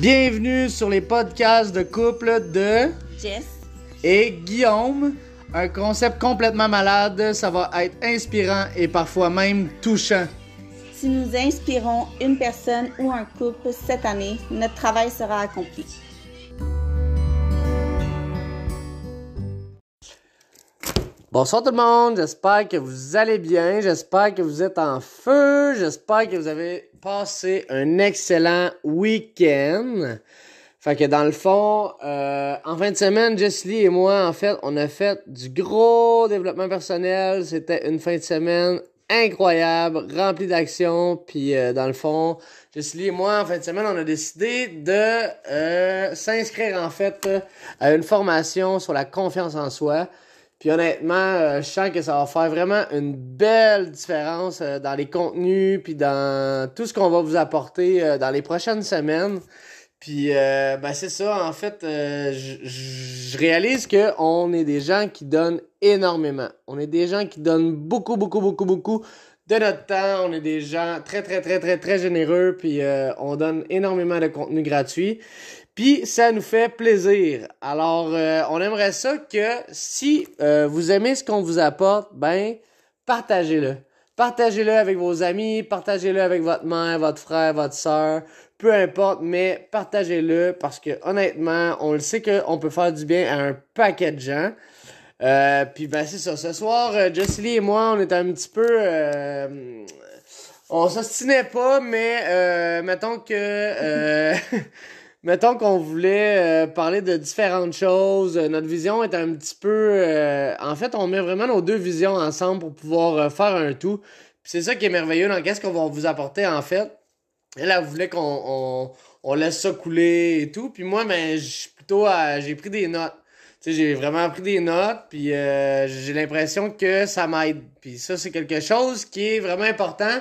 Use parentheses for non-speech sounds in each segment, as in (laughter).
Bienvenue sur les podcasts de couple de Jess. et Guillaume. Un concept complètement malade, ça va être inspirant et parfois même touchant. Si nous inspirons une personne ou un couple cette année, notre travail sera accompli. Bonsoir tout le monde, j'espère que vous allez bien, j'espère que vous êtes en feu, j'espère que vous avez passé un excellent week-end. Fait que dans le fond, euh, en fin de semaine, Jessie et moi, en fait, on a fait du gros développement personnel. C'était une fin de semaine incroyable, remplie d'action. Puis euh, dans le fond, Jessie et moi, en fin de semaine, on a décidé de euh, s'inscrire en fait à une formation sur la confiance en soi. Puis honnêtement, euh, je sens que ça va faire vraiment une belle différence euh, dans les contenus, puis dans tout ce qu'on va vous apporter euh, dans les prochaines semaines. Puis ben c'est ça, en fait, je- réalise que on est des gens qui donnent énormément. On est des gens qui donnent beaucoup, beaucoup, beaucoup, beaucoup de notre temps. On est des gens très, très, très, très, très généreux, puis on donne énormément de contenu gratuit. Puis ça nous fait plaisir. Alors, euh, on aimerait ça que si euh, vous aimez ce qu'on vous apporte, ben, partagez-le. Partagez-le avec vos amis, partagez-le avec votre mère, votre frère, votre soeur, peu importe, mais partagez-le parce que honnêtement, on le sait qu'on peut faire du bien à un paquet de gens. Euh, puis ben c'est ça. Ce soir, euh, Jocelyn et moi, on était un petit peu... euh, on s'ostinait pas, mais euh, mettons que... euh, (laughs) mettons qu'on voulait euh, parler de différentes choses. Euh, Notre vision est un petit peu... euh, en fait, on met vraiment nos deux visions ensemble pour pouvoir euh, faire un tout. C'est ça qui est merveilleux dans qu'est-ce qu'on va vous apporter en fait. Elle, elle voulait qu'on on, on laisse ça couler et tout. Puis moi, ben, je suis plutôt à- j'ai pris des notes. Tu sais, j'ai vraiment pris des notes, puis euh, j'ai l'impression que ça m'aide. Puis ça, c'est quelque chose qui est vraiment important.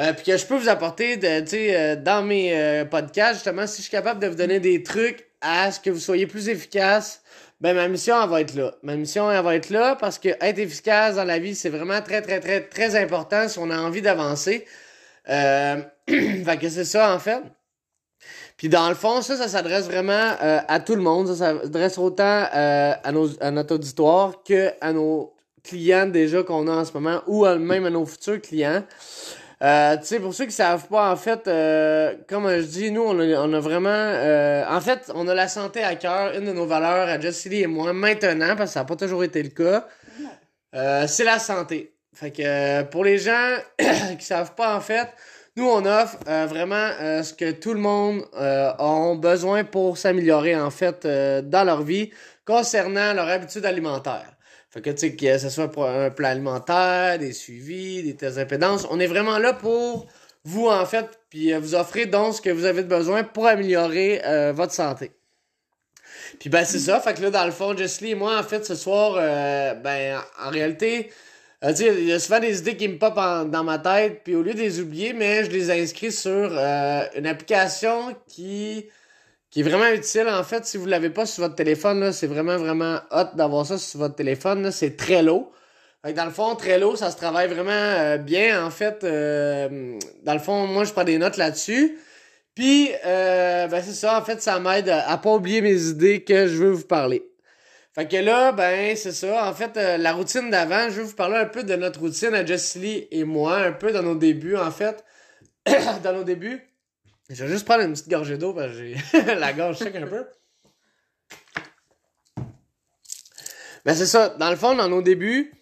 Euh, puis que je peux vous apporter euh, dans mes euh, podcasts, justement, si je suis capable de vous donner des trucs à ce que vous soyez plus efficace, ben ma mission, elle va être là. Ma mission, elle va être là parce que être efficace dans la vie, c'est vraiment très, très, très, très important si on a envie d'avancer. (clears throat) Fait que c'est ça, en fait. Puis dans le fond, ça, ça s'adresse vraiment à tout le monde. Ça s'adresse autant à, nos, à notre auditoire que à nos clients déjà qu'on a en ce moment ou à- même à nos futurs clients. Euh, tu sais, pour ceux qui savent pas, en fait, euh, comme je dis, nous, on a, vraiment... euh, en fait, on a la santé à cœur, une de nos valeurs à Jessie et moi, maintenant, parce que ça n'a pas toujours été le cas, c'est la santé. Fait que pour les gens (coughs) qui savent pas, en fait, nous, on offre vraiment ce que tout le monde a besoin pour s'améliorer, en fait, dans leur vie concernant leur habitude alimentaire. Fait que, tu sais, que ce soit pour un plan alimentaire, des suivis, des tests d'impédance, on est vraiment là pour vous, en fait, puis euh, vous offrir donc ce que vous avez besoin pour améliorer euh, votre santé. Puis ben c'est ça, fait que là dans le fond, Jessie et moi en fait ce soir, euh, ben en réalité, euh, tu il y a souvent des idées qui me popent en- dans ma tête, puis au lieu de les oublier, mais je les inscris sur une application qui qui est vraiment utile en fait si vous l'avez pas sur votre téléphone c'est vraiment vraiment hot d'avoir ça sur votre téléphone c'est Trello. Fait dans le fond, Trello, ça se travaille vraiment euh, bien en fait. euh, dans le fond, moi je prends des notes là-dessus. Puis, euh, ben c'est ça, en fait, ça m'aide à, à pas oublier mes idées que je veux vous parler. Fait que là, ben c'est ça. En fait, la routine d'avant, je veux vous parler un peu de notre routine à Jessie et moi, un peu dans nos débuts, en fait. (coughs) dans nos débuts. Je vais juste prendre une petite gorgée d'eau parce que j'ai (laughs) la gorge sec un peu. Ben c'est ça. Dans le fond, dans nos débuts,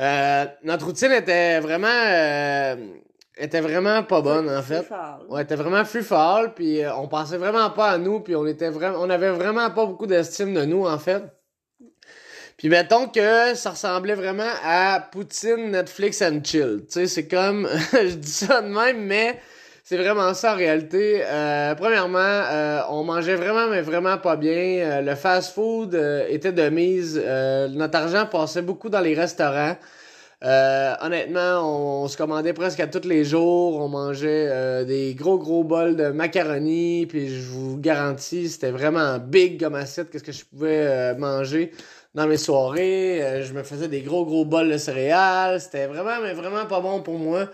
euh, notre routine était vraiment euh, était vraiment pas bonne en fait. On était vraiment free fall, puis euh, on pensait vraiment pas à nous, puis on était vraiment, on avait vraiment pas beaucoup d'estime de nous en fait. Puis mettons que ça ressemblait vraiment à Poutine, Netflix and chill. Tu sais, c'est comme, (laughs) je dis ça de même, mais c'est vraiment ça en réalité. Euh, premièrement, euh, on mangeait vraiment, mais vraiment pas bien. Euh, le fast-food était de mise. Notre argent passait beaucoup dans les restaurants. Honnêtement, on, on se commandait presque à tous les jours. On mangeait des gros gros bols de macaroni. Puis je vous garantis, c'était vraiment big comme assiette. Qu'est-ce que je pouvais manger dans mes soirées. Je me faisais des gros gros bols de céréales. C'était vraiment, mais vraiment pas bon pour moi.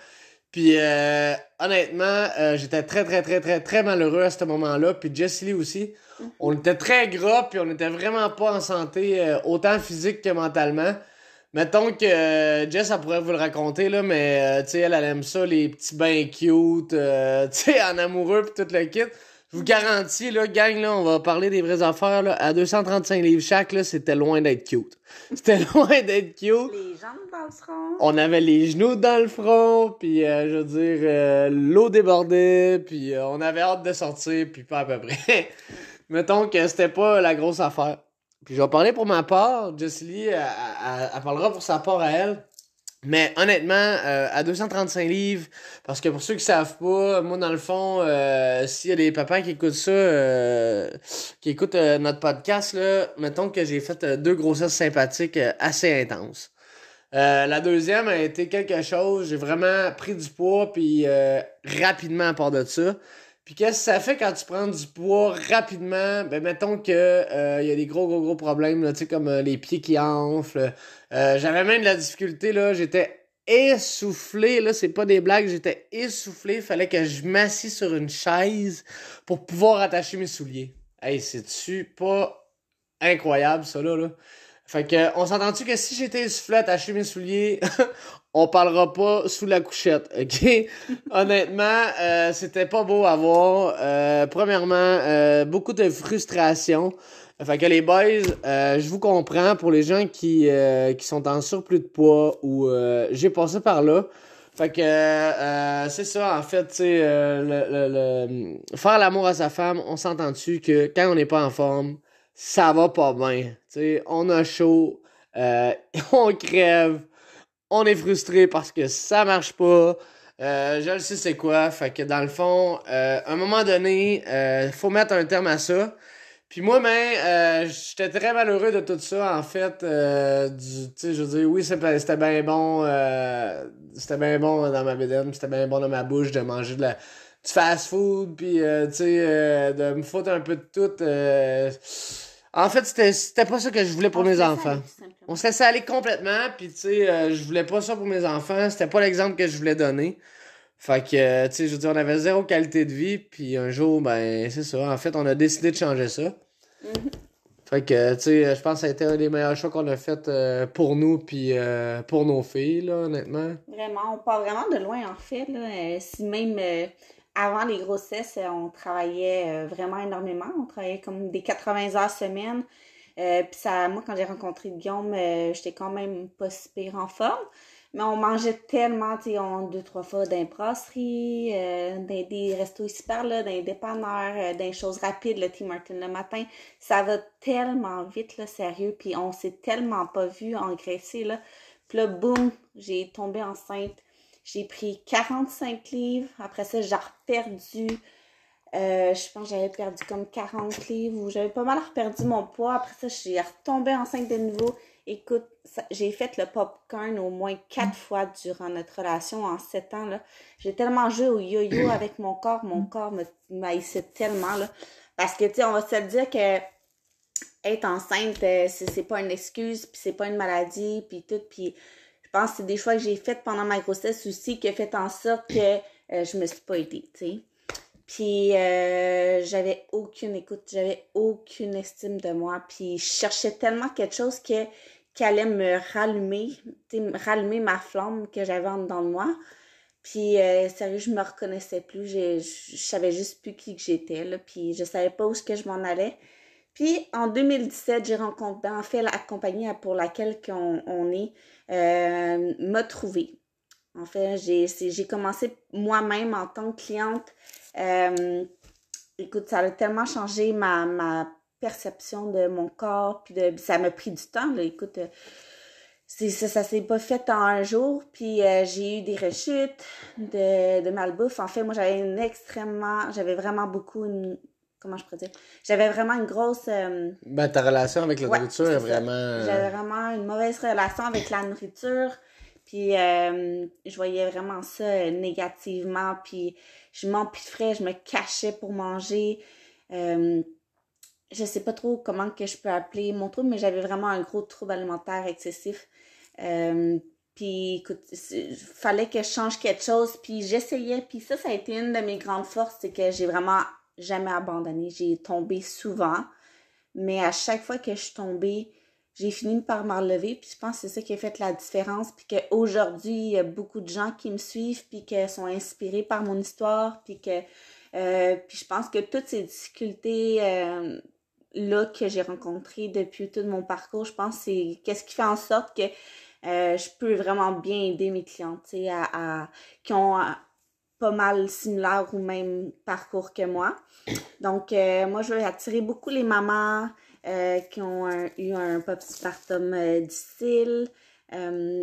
Puis euh, honnêtement, euh, j'étais très, très, très, très, très malheureux à ce moment-là. Puis Jess Lee aussi. On était très gras, puis on était vraiment pas en santé, euh, autant physique que mentalement. Mettons que euh, Jess, elle pourrait vous le raconter, là, mais euh, tu sais, elle, elle aime ça, les petits bains cute, euh, (laughs) tu sais, en amoureux pis tout le kit. Je vous garantis, là, gang, là, on va parler des vraies affaires, là. À 235 livres chaque, là, c'était loin d'être cute. (laughs) C'était loin d'être cute. Les jambes dans le front. On avait les genoux dans le front, puis euh, je veux dire, euh, l'eau débordait, puis euh, on avait hâte de sortir, puis pas à peu près. (laughs) Mettons que c'était pas la grosse affaire. Puis je vais parler pour ma part. Jessie Lee, elle, elle- elle parlera pour sa part à elle. Mais honnêtement, euh, à 235 livres, parce que pour ceux qui savent pas, moi dans le fond, euh, s'il y a des papas qui écoutent ça, euh, qui écoutent notre podcast, mettons que j'ai fait deux grossesses sympathiques assez intenses. La deuxième a été quelque chose, j'ai vraiment pris du poids, puis rapidement à part de ça. Puis qu'est-ce que ça fait quand tu prends du poids rapidement? Ben mettons que euh, il y a des gros gros gros problèmes, là, tu sais, comme euh, les pieds qui enflent. Euh, J'avais même de la difficulté, là, j'étais essoufflé, là, c'est pas des blagues, j'étais essoufflé, fallait que je m'assis sur une chaise pour pouvoir attacher mes souliers. Hey, c'est-tu pas incroyable, ça, là, là? Fait que, on s'entend-tu que si j'étais essoufflé à attacher mes souliers, (laughs) on parlera pas sous la couchette, (laughs) ok? Honnêtement, euh, c'était pas beau à voir. Euh, premièrement, euh, beaucoup de frustration. Fait que les boys, euh, je vous comprends pour les gens qui, euh, qui sont en surplus de poids ou j'ai passé par là. Fait que euh, c'est ça, en fait, tu sais, le- le- faire l'amour à sa femme, on s'entend-tu que quand on n'est pas en forme, ça va pas bien. Tu sais, on a chaud, euh, (laughs) on crève, on est frustré parce que ça marche pas. Euh, je le sais c'est quoi. Fait que dans le fond, euh, à un moment donné, euh, faut mettre un terme à ça. Puis moi, ben, euh, j'étais très malheureux de tout ça, en fait. Euh, du, tu sais, je veux dire, oui, c'était bien bon. c'était bien bon dans ma bédaine, c'était bien bon dans ma bouche de manger de la, du fast-food, puis, tu sais, de me foutre un peu de tout. Euh. En fait, c'était pas ça que je voulais pour On mes enfants. aller. On se laissait aller complètement, puis tu sais, euh, je voulais pas ça pour mes enfants, c'était pas l'exemple que je voulais donner. Fait que, euh, tu sais, je veux dire, on avait zéro qualité de vie, puis un jour, ben, c'est ça, en fait, on a décidé de changer ça. Fait que, tu sais, je pense que ça a été un des meilleurs choix qu'on a fait euh, pour nous, puis euh, pour nos filles, là, honnêtement. Vraiment, on part vraiment de loin en fait. Là. Euh, si même euh, avant les grossesses, euh, on travaillait euh, vraiment énormément. On travaillait comme des 80 heures semaine. Euh, Puis ça, moi, quand j'ai rencontré Guillaume, j'étais quand même pas si pire en forme. Mais on mangeait tellement, tu sais, deux, trois fois dans des restos super là, dans dépanneurs, les choses rapides, le Tim Martin le matin. Ça va tellement vite, là, sérieux. Puis on s'est tellement pas vu engraisser, là. Puis là, boum, j'ai tombé enceinte. J'ai pris 45 livres. Après ça, j'ai reperdu. euh, je pense que j'avais perdu comme 40 livres ou j'avais pas mal reperdu mon poids. Après ça, j'ai retombé enceinte de nouveau. Écoute, j'ai fait le popcorn au moins quatre fois durant notre relation en sept ans. J'ai tellement joué au yo-yo avec mon corps. Mon corps me maïssait tellement. Là, parce que, tu sais, on va se le dire que être enceinte, euh, c'est c'est pas une excuse, puis c'est pas une maladie, puis tout. Puis je pense que c'est des choix que j'ai faits pendant ma grossesse aussi qui a fait en sorte que euh, je me suis pas aidée, tu. Puis euh, j'avais aucune écoute, j'avais aucune estime de moi. Puis je cherchais tellement quelque chose que, qui allait me rallumer, rallumer ma flamme que j'avais en dedans de moi. Puis euh, sérieux, je me reconnaissais plus, je savais juste plus qui que j'étais. Puis je savais pas où que je m'en allais. Puis en 2017, j'ai rencontré, en fait, la compagnie pour laquelle on, on est euh, m'a trouvé. En fait, j'ai commencé moi-même en tant que cliente. Euh, écoute, ça a tellement changé ma, ma perception de mon corps, puis de, ça m'a pris du temps, là. Écoute, ça, ça s'est pas fait en un jour, puis euh, j'ai eu des rechutes de, de malbouffe. En fait, moi, j'avais une extrêmement, j'avais vraiment beaucoup une, comment je pourrais dire, j'avais vraiment une grosse, euh, Ben, ta relation avec la Ouais, nourriture est vraiment... euh, J'avais vraiment une mauvaise relation avec la nourriture. Puis euh, je voyais vraiment ça négativement. Puis je m'empiffrais, je me cachais pour manger. Euh, je sais pas trop comment que je peux appeler mon trouble, mais j'avais vraiment un gros trouble alimentaire excessif. Puis écoute, il fallait que je change quelque chose. Puis j'essayais. Puis ça, ça a été une de mes grandes forces, c'est que j'ai vraiment jamais abandonné. J'ai tombé souvent. Mais à chaque fois que je suis tombée, j'ai fini par me relever. Puis je pense que c'est ça qui a fait la différence. Puis qu'aujourd'hui, il y a beaucoup de gens qui me suivent, puis qui sont inspirés par mon histoire. Puis que euh, puis je pense que toutes ces difficultés euh, là que j'ai rencontrées depuis tout mon parcours, je pense que c'est qu'est-ce qui fait en sorte que euh, je peux vraiment bien aider mes clientes, qui ont pas mal similaire ou même parcours que moi. Donc, moi, je vais attirer beaucoup les mamans qui ont eu un postpartum difficile.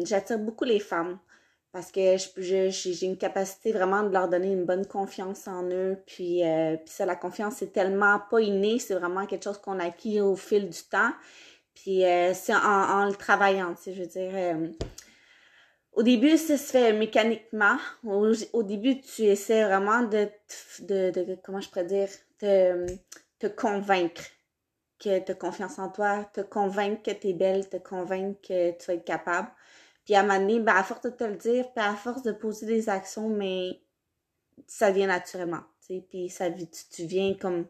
J'attire beaucoup les femmes parce que j'ai une capacité vraiment de leur donner une bonne confiance en eux. Puis, euh, puis ça, la confiance, c'est tellement pas inné, c'est vraiment quelque chose qu'on acquis au fil du temps. Puis euh, c'est en, le travaillant, tu sais, je veux dire. Au début, ça se fait mécaniquement. Au, début, tu essaies vraiment de, de, de, comment je pourrais dire, te, te convaincre que tu as confiance en toi, te convaincre que tu es belle, te convaincre que tu vas être capable. Puis à un moment donné, ben, à force de te le dire, puis à force de poser des actions, mais ça vient naturellement. Puis ça, tu, tu viens comme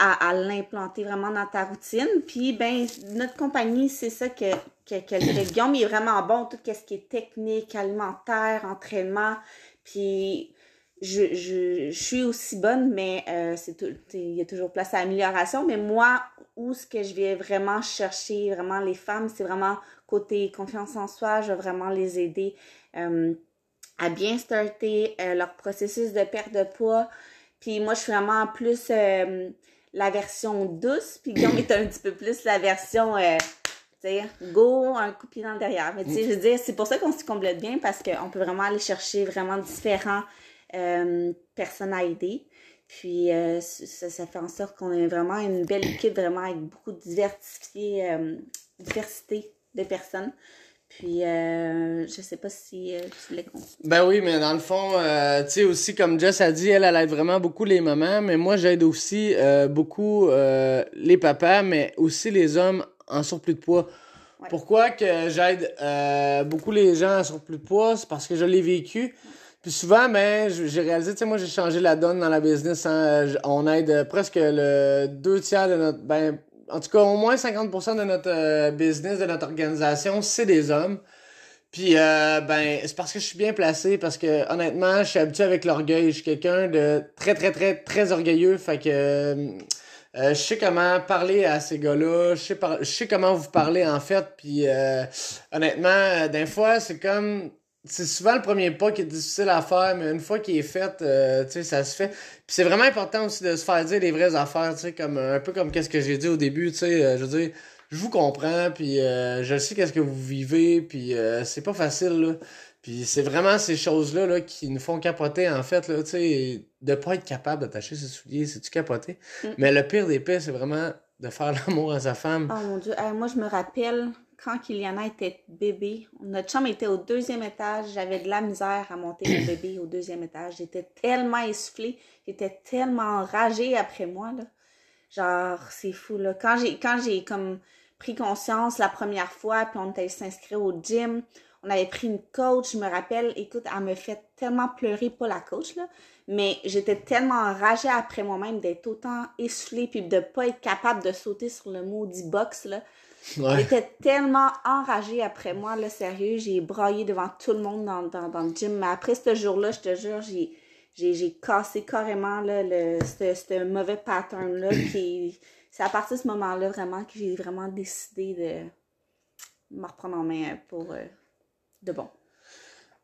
à, l'implanter vraiment dans ta routine. Puis ben notre compagnie, c'est ça que, que, que, Guillaume est vraiment bon, tout ce qui est technique, alimentaire, entraînement. Puis je, je, suis aussi bonne, mais euh, il y a toujours place à amélioration. Mais moi, où ce que je vais vraiment chercher vraiment les femmes, c'est vraiment côté confiance en soi, je vais vraiment les aider euh, à bien starter euh, leur processus de perte de poids. Puis moi, je suis vraiment plus la version douce, puis Guillaume est un petit peu plus la version, tu sais, go, un coup de dans le derrière. Mais tu sais, je veux dire, c'est pour ça qu'on se complète bien, parce qu'on peut vraiment aller chercher vraiment différents personnes à aider. Puis ça, ça, fait en sorte qu'on ait vraiment une belle équipe, vraiment avec beaucoup de diversité, diversité des personnes. Puis, euh, je sais pas si euh, tu les comptes. Ben oui, mais dans le fond, euh, tu sais, aussi, comme Jess a dit, elle, elle aide vraiment beaucoup les mamans, mais moi, j'aide aussi euh, beaucoup les papas, mais aussi les hommes en surplus de poids. Pourquoi que j'aide beaucoup les gens en surplus de poids? C'est parce que je l'ai vécu. Puis souvent, ben, j'ai réalisé, tu sais, moi, j'ai changé la donne dans la business. Hein. On aide presque le deux tiers de notre, ben, en tout cas, au moins 50% de notre euh, business, de notre organisation, c'est des hommes. Puis, euh, ben, c'est parce que je suis bien placé, parce que honnêtement, je suis habitué avec l'orgueil. Je suis quelqu'un de très, très, très, très orgueilleux. Fait que euh, je sais comment parler à ces gars-là. Je sais, je sais comment vous parler, en fait. Puis, honnêtement, des fois, c'est comme c'est souvent le premier pas qui est difficile à faire, mais une fois qu'il est fait, euh, tu sais, ça se fait. Puis c'est vraiment important aussi de se faire dire les vraies affaires, tu sais, comme un peu comme qu'est-ce que j'ai dit au début, tu sais, euh, je veux dire, je vous comprends, puis euh, je sais qu'est-ce que vous vivez, puis c'est pas facile, là. Puis c'est vraiment ces choses-là là, qui nous font capoter, en fait, là, tu sais, de pas être capable d'attacher ses souliers, c'est-tu capoter? Mm. Mais le pire des pires, c'est vraiment de faire (laughs) l'amour à sa femme. Oh mon Dieu, moi je me rappelle quand Kiliana était bébé, notre chambre était au deuxième étage. J'avais de la misère à monter le bébé au deuxième étage. J'étais tellement essoufflée, j'étais tellement enragée après moi. Là. Genre, c'est fou. Quand j'ai comme pris conscience la première fois, puis on était s'inscrire au gym, on avait pris une coach, je me rappelle, écoute, elle me fait tellement pleurer, pas la coach, mais j'étais tellement enragée après moi-même d'être autant essoufflée, puis de pas être capable de sauter sur le maudit box, là. J'étais tellement enragée après moi, là, sérieux. J'ai braillé devant tout le monde dans, dans, dans le gym. Mais après ce jour-là, je te jure, j'ai, j'ai, j'ai cassé carrément là, le, ce, mauvais pattern-là. (coughs) c'est à partir de ce moment-là vraiment que j'ai vraiment décidé de me reprendre en main pour euh, de bon.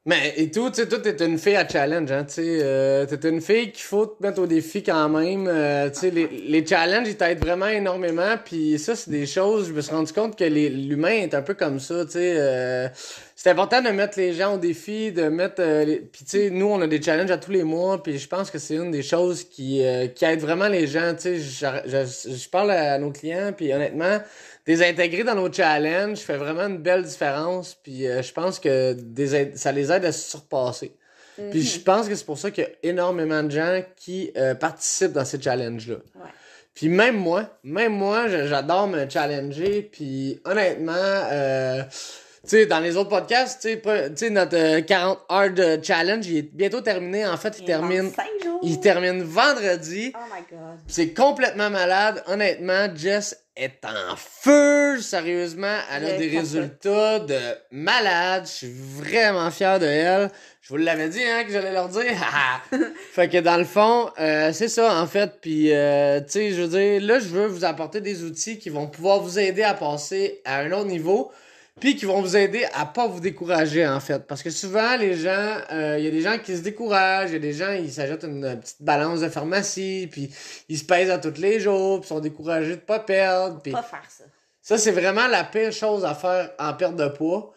Mais et tout, tu sais, toi, t'es une fille à challenge, hein, tu sais. Euh, t'es une fille qu'il faut te mettre au défi quand même. Euh, tu sais, les, les challenges, ils t'aident vraiment énormément. Puis ça, c'est des choses, je me suis rendu compte que l'humain est un peu comme ça, tu sais. Euh, c'est important de mettre les gens au défi, de mettre... Euh, puis tu sais, nous, on a des challenges à tous les mois, puis je pense que c'est une des choses qui, euh, qui aide vraiment les gens, tu sais. Je, je parle à nos clients, puis honnêtement des intégrer dans nos challenges fait vraiment une belle différence. Puis euh, je pense que des ça les aide à se surpasser. Puis je mhm. pense que c'est pour ça qu'il y a énormément de gens qui participent dans ces challenges-là. Puis même moi, même moi, j'adore me challenger. Puis honnêtement, euh, sais, dans les autres podcasts, tu sais, notre euh, 40 Hard Challenge, il est bientôt terminé. En fait, il, Il termine, jours. il termine vendredi. Oh my god. C'est complètement malade. Honnêtement, Jess est en feu. Sérieusement, elle a des résultats de malade. Je suis vraiment fier de elle. Je vous l'avais dit, hein, que j'allais leur dire. (laughs) (laughs) fait que dans le fond, euh, c'est ça, en fait. Puis, euh, tu sais, je veux dire, là, je veux vous apporter des outils qui vont pouvoir vous aider à passer à un autre niveau. Puis qui vont vous aider à pas vous décourager, en fait. Parce que souvent, les gens, euh, il y a des gens qui se découragent, il y a des gens, ils s'ajoutent une, petite balance de pharmacie, puis ils se pèsent à tous les jours, puis sont découragés de pas perdre. Puis Pas faire ça. ça, c'est vraiment la pire chose à faire en perte de poids.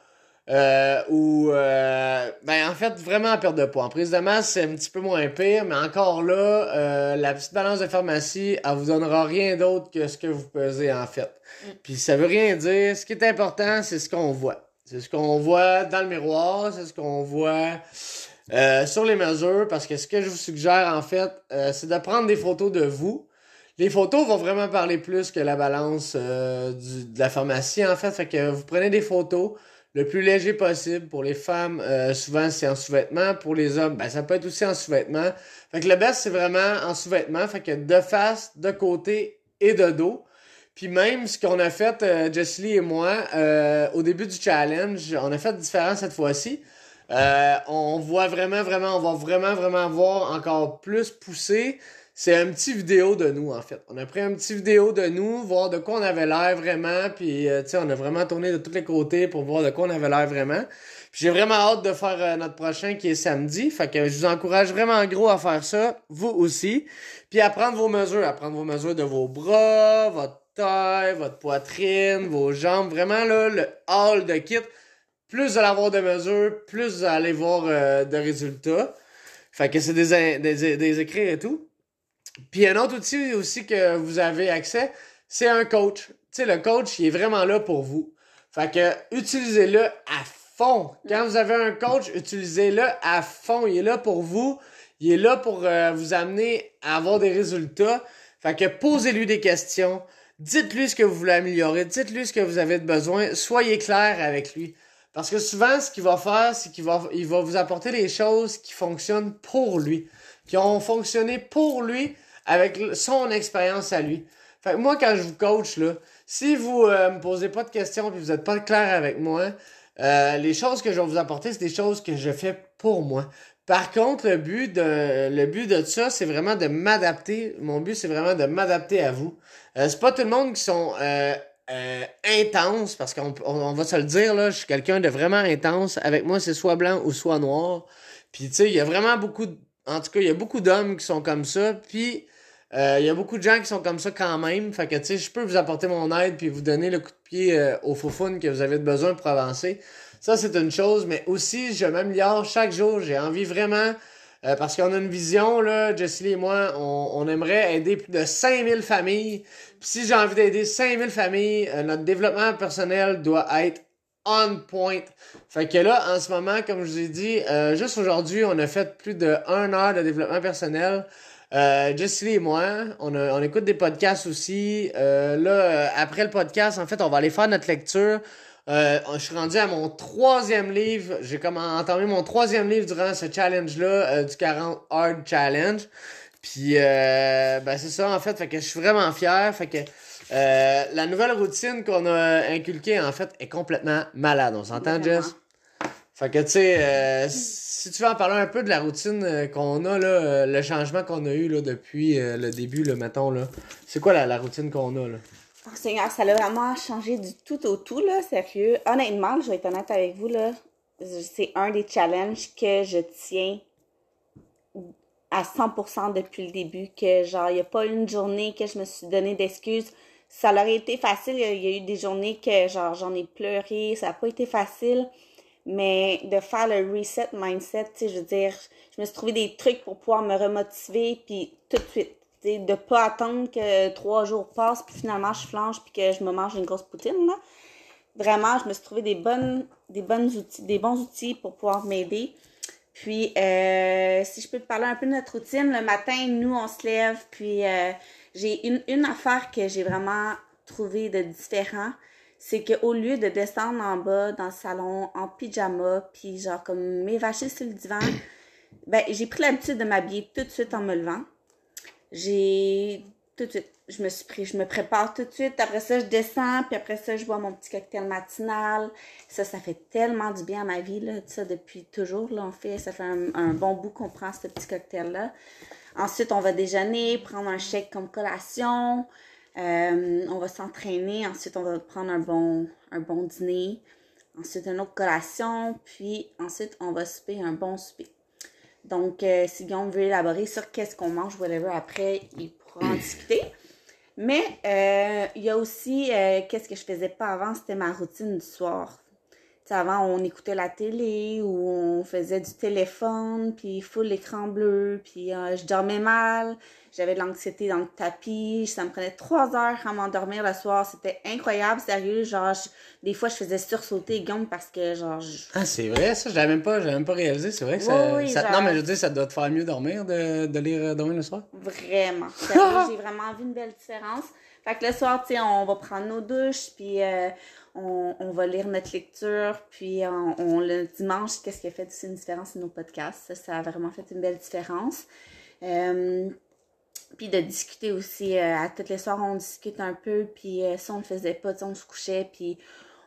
Euh, ou, euh, ben, en fait, vraiment en perte de poids. En prise de masse, c'est un petit peu moins pire, mais encore là, euh, la petite balance de pharmacie, elle vous donnera rien d'autre que ce que vous pesez, en fait. Puis ça veut rien dire. Ce qui est important, c'est ce qu'on voit. C'est ce qu'on voit dans le miroir, c'est ce qu'on voit euh, sur les mesures, parce que ce que je vous suggère, en fait, euh, c'est de prendre des photos de vous. Les photos vont vraiment parler plus que la balance euh, du- de la pharmacie, en fait. Fait que vous prenez des photos le plus léger possible. Pour les femmes, euh, souvent, c'est en sous-vêtements. Pour les hommes, ben, ça peut être aussi en sous-vêtements. Fait que le best, c'est vraiment en sous-vêtements. Fait que de face, de côté et de dos. Puis même ce qu'on a fait, euh, Jessie et moi, euh, au début du challenge, on a fait différent cette fois-ci. Euh, on voit vraiment, vraiment, on va vraiment, vraiment voir encore plus pousser. C'est un petit vidéo de nous, en fait. On a pris un petit vidéo de nous, voir de quoi on avait l'air vraiment, puis, euh, tu sais, on a vraiment tourné de tous les côtés pour voir de quoi on avait l'air vraiment. Puis j'ai vraiment hâte de faire euh, notre prochain qui est samedi. Fait que je vous encourage vraiment en gros à faire ça, vous aussi. Puis à prendre vos mesures, à prendre vos mesures de vos bras, votre taille, votre poitrine, vos jambes. Vraiment, là, le hall de kit. Plus vous allez avoir de mesures, plus vous allez voir euh, de résultats. Fait que c'est des, des, des écrits et tout. Puis un autre outil aussi que vous avez accès, c'est un coach. Tu sais, le coach, il est vraiment là pour vous. Fait que utilisez-le à fond. Quand vous avez un coach, utilisez-le à fond. Il est là pour vous. Il est là pour euh, vous amener à avoir des résultats. Fait que posez-lui des questions. Dites-lui ce que vous voulez améliorer. Dites-lui ce que vous avez besoin. Soyez clair avec lui. Parce que souvent, ce qu'il va faire, c'est qu'il va, il va vous apporter des choses qui fonctionnent pour lui. Qui ont fonctionné pour lui avec son expérience à lui. Fait que moi, quand je vous coach, là, si vous euh, me posez pas de questions et vous êtes pas clair avec moi, euh, les choses que je vais vous apporter, c'est des choses que je fais pour moi. Par contre, le but de, le but de ça, c'est vraiment de m'adapter. Mon but, c'est vraiment de m'adapter à vous. Euh, c'est pas tout le monde qui sont euh, euh, intenses, parce qu'on on, on va se le dire, là, je suis quelqu'un de vraiment intense. Avec moi, c'est soit blanc ou soit noir. Puis, tu sais, il y a vraiment beaucoup, de- en tout cas, il y a beaucoup d'hommes qui sont comme ça. Puis, euh, il y a beaucoup de gens qui sont comme ça quand même. Fait que, tu sais, je peux vous apporter mon aide puis vous donner le coup de pied euh, au foufoune que vous avez besoin pour avancer. Ça, c'est une chose, mais aussi, je m'améliore chaque jour. J'ai envie vraiment, euh, parce qu'on a une vision, là, Jessie et moi, on, on aimerait aider plus de 5000 familles. Puis si j'ai envie d'aider 5000 familles, euh, notre développement personnel doit être on point. Fait que là, en ce moment, comme je vous ai dit, euh, juste aujourd'hui, on a fait plus de 1 heure de développement personnel. Euh, et moi, on, a- on écoute des podcasts aussi. Euh, là, euh, après le podcast, en fait, on va aller faire notre lecture. Euh, je suis rendu à mon troisième livre. J'ai comme entamé mon troisième livre durant ce challenge-là, euh, du 40 Hard Challenge. Puis, euh, ben c'est ça, en fait. Fait que je suis vraiment fier. Fait que euh, la nouvelle routine qu'on a inculquée, en fait, est complètement malade. On s'entend. Jess? Fait que, tu sais, euh, si tu veux en parler un peu de la routine euh, qu'on a, là, euh, le changement qu'on a eu là, depuis le début, là, mettons, là. C'est quoi la, la routine qu'on a, là? Oh, Seigneur, ça a vraiment changé du tout au tout, là, sérieux. Honnêtement, je vais être honnête avec vous, là. C'est un des challenges que je tiens à 100% depuis le début, que genre, il n'y a pas une journée que je me suis donné d'excuses. Ça aurait été facile, il y y, a eu des journées que genre, j'en ai pleuré, ça n'a pas été facile. Mais de faire le reset mindset, tu sais, je veux dire, je me suis trouvé des trucs pour pouvoir me remotiver, puis tout de suite. Tu sais, de pas attendre que trois jours passent, puis finalement je flanche, puis que je me mange une grosse poutine, là. Vraiment, je me suis trouvé des bonnes, des bonnes outils, des bons outils pour pouvoir m'aider. Puis, euh, si je peux te parler un peu de notre routine, le matin, nous, on se lève, puis euh, j'ai une, une affaire que j'ai vraiment trouvé de différent, c'est qu'au lieu de descendre en bas dans le salon en pyjama, puis genre comme m'évacher sur le divan, (coughs) ben j'ai pris l'habitude de m'habiller tout de suite en me levant. J'ai tout de suite, je me suis pris, je me prépare tout de suite. Après ça, je descends, puis après ça, je bois mon petit cocktail matinal. Ça, ça fait tellement du bien à ma vie, là, ça, depuis toujours, là, on fait, ça fait un, un bon bout qu'on prend ce petit cocktail-là. Ensuite, on va déjeuner, prendre un shake comme collation. Euh, on va s'entraîner. Ensuite, on va prendre un bon, un bon dîner. Ensuite, une autre collation. Puis, ensuite, on va souper un bon souper. Donc, euh, si Guillaume veut élaborer sur qu'est-ce qu'on mange, whatever, après, il pourra en (clears throat) discuter. Mais euh, il y a aussi, qu'est-ce que je faisais pas avant, c'était ma routine du soir avant, on écoutait la télé ou on faisait du téléphone, puis full l'écran bleu, puis euh, je dormais mal, j'avais de l'anxiété dans le tapis, ça me prenait trois heures à m'endormir le soir, c'était incroyable, sérieux, genre, des fois, je faisais sursauter Guillaume parce que, genre... Ah, c'est vrai, ça, même pas, même pas réalisé, c'est vrai que ça... Non, mais je veux dire, ça doit te faire mieux dormir de, de lire euh, Dormir le soir? Vraiment, (laughs) j'ai vraiment vu une belle différence. Fait que le soir, tu sais, on va prendre nos douches, puis... Euh, on, va lire notre lecture, puis on, le dimanche, qu'est-ce qui a fait aussi une différence dans nos podcasts? Ça, a vraiment fait une belle différence. Euh, puis de discuter aussi, euh, à toutes les soirs, on discute un peu, puis euh, si on ne faisait pas, on se couchait, puis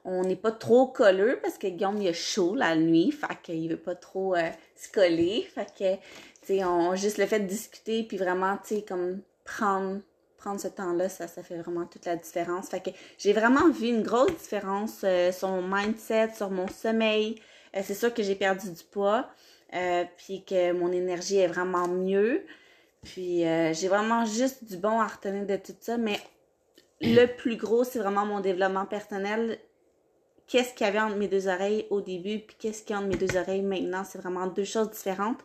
on n'est pas trop colleux parce que Guillaume, il a chaud la nuit, fait qu'il veut pas trop se coller, fait que, juste le fait de discuter, puis vraiment, tu comme prendre prendre ce temps-là, ça, ça fait vraiment toute la différence. Fait que j'ai vraiment vu une grosse différence euh, sur mon mindset, sur mon sommeil. Euh, c'est sûr que j'ai perdu du poids, euh, puis que mon énergie est vraiment mieux. Puis j'ai vraiment juste du bon à retenir de tout ça, mais le plus gros, c'est vraiment mon développement personnel. Qu'est-ce qu'il y avait entre mes deux oreilles au début, puis qu'est-ce qu'il y a entre mes deux oreilles maintenant, c'est vraiment deux choses différentes.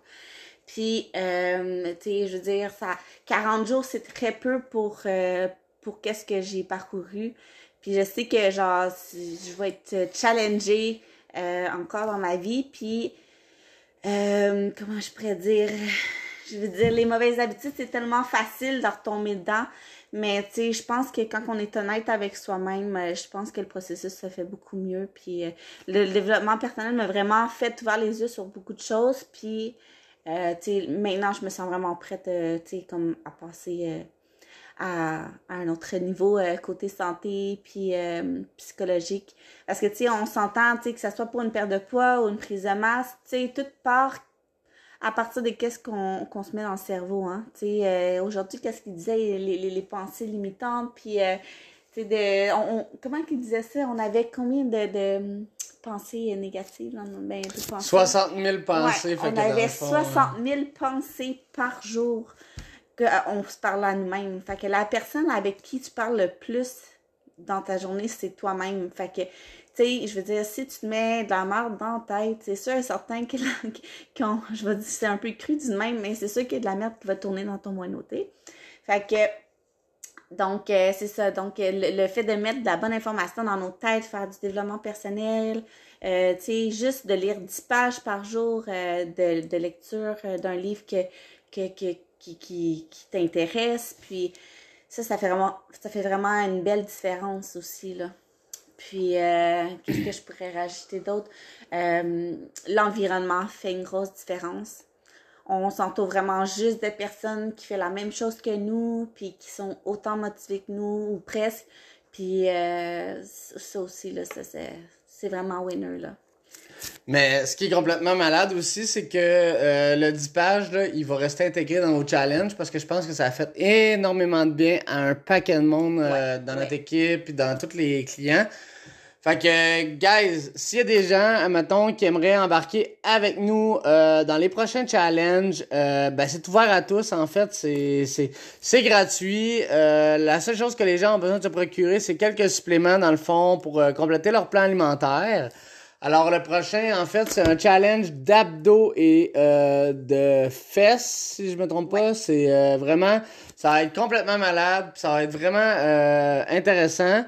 Puis, euh, tu sais, je veux dire, ça, 40 jours, c'est très peu pour, euh, pour qu'est-ce que j'ai parcouru. Puis je sais que, genre, je vais être challengée euh, encore dans ma vie. Puis, euh, comment je pourrais dire? Je veux dire, les mauvaises habitudes, c'est tellement facile de retomber dedans. Mais, tu sais, je pense que quand on est honnête avec soi-même, je pense que le processus se fait beaucoup mieux. Puis, le développement personnel m'a vraiment fait ouvrir les yeux sur beaucoup de choses. Puis, euh, maintenant, je me sens vraiment prête euh, comme à passer euh, à, un autre niveau côté santé puis psychologique. Parce que, on s'entend, que ce soit pour une perte de poids ou une prise de masse, tout part à partir de qu'est-ce qu'on se met dans le cerveau, hein. aujourd'hui, qu'est-ce qu'il disait, les, pensées limitantes, puis, de, comment qu'il disait ça? On avait combien de pensées négatives. Là, ben, 60 000 pensées. on avait 60 000 pensées par jour qu'on euh, se parle à nous-mêmes. Fait que la personne avec qui tu parles le plus dans ta journée, c'est toi-même. Fait que, tu sais, je veux dire, si tu te mets de la merde dans ta tête, c'est sûr et certain que, (laughs) je vais dire, c'est un peu cru du même, mais c'est sûr qu'il y a de la merde qui va tourner dans ton moineauté. Fait que, donc, euh, c'est ça. Donc, euh, le, fait de mettre de la bonne information dans nos têtes, faire du développement personnel, euh, tu sais, juste de lire 10 pages par jour de, de, lecture d'un livre que, que, que, qui, qui, qui t'intéresse. Puis, ça, ça fait, vraiment, ça fait vraiment une belle différence aussi, là. Puis, qu'est-ce que je pourrais rajouter d'autre? L'environnement fait une grosse différence on s'entoure vraiment juste de personnes qui font la même chose que nous, puis qui sont autant motivées que nous, ou presque. Puis euh, ça aussi, là, ça, c'est vraiment winner, là. Mais ce qui est complètement malade aussi, c'est que euh, le 10 pages, là, il va rester intégré dans nos challenges parce que je pense que ça a fait énormément de bien à un paquet de monde euh, dans notre équipe et dans tous les clients. Fait que, guys, s'il y a des gens, mettons, qui aimeraient embarquer avec nous euh, dans les prochains challenges, euh, ben, c'est ouvert à tous, en fait. C'est gratuit. Euh, la seule chose que les gens ont besoin de se procurer, c'est quelques suppléments, dans le fond, pour compléter leur plan alimentaire. Alors, le prochain, en fait, c'est un challenge d'abdos et de fesses, si je me trompe pas. C'est vraiment... Ça va être complètement malade, ça va être vraiment intéressant.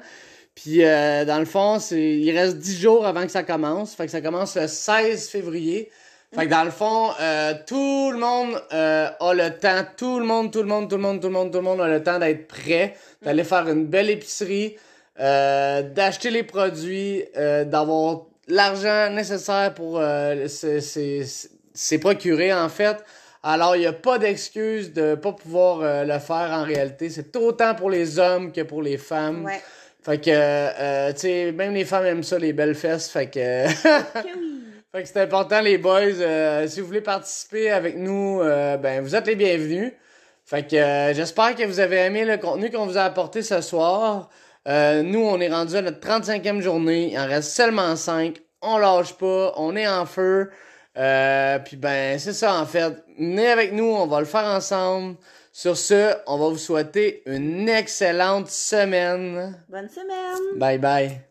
Puis euh, dans le fond, il reste 10 jours avant que ça commence. Fait ça commence le 16 février. Fait dans le fond, euh, tout le monde euh, a le temps, tout le monde, tout le monde, tout le monde, tout le monde, tout le monde a le temps d'être prêt, d'aller faire une belle épicerie, d'acheter les produits, d'avoir l'argent nécessaire pour se procurer en fait. Alors, il n'y a pas d'excuse de pas pouvoir le faire en réalité. C'est autant pour les hommes que pour les femmes. Ouais. Fait que, euh, tu sais, même les femmes aiment ça, les belles fesses. Fait que, (laughs) fait que c'est important, les boys. euh, si vous voulez participer avec nous, euh, ben, vous êtes les bienvenus. Fait que, euh, j'espère que vous avez aimé le contenu qu'on vous a apporté ce soir. Euh, nous, on est rendu à notre 35e journée. Il en reste seulement 5. On lâche pas. On est en feu. Euh, puis ben, c'est ça en fait. Venez avec nous, on va le faire ensemble. Sur ce, on va vous souhaiter une excellente semaine. Bonne semaine. Bye bye.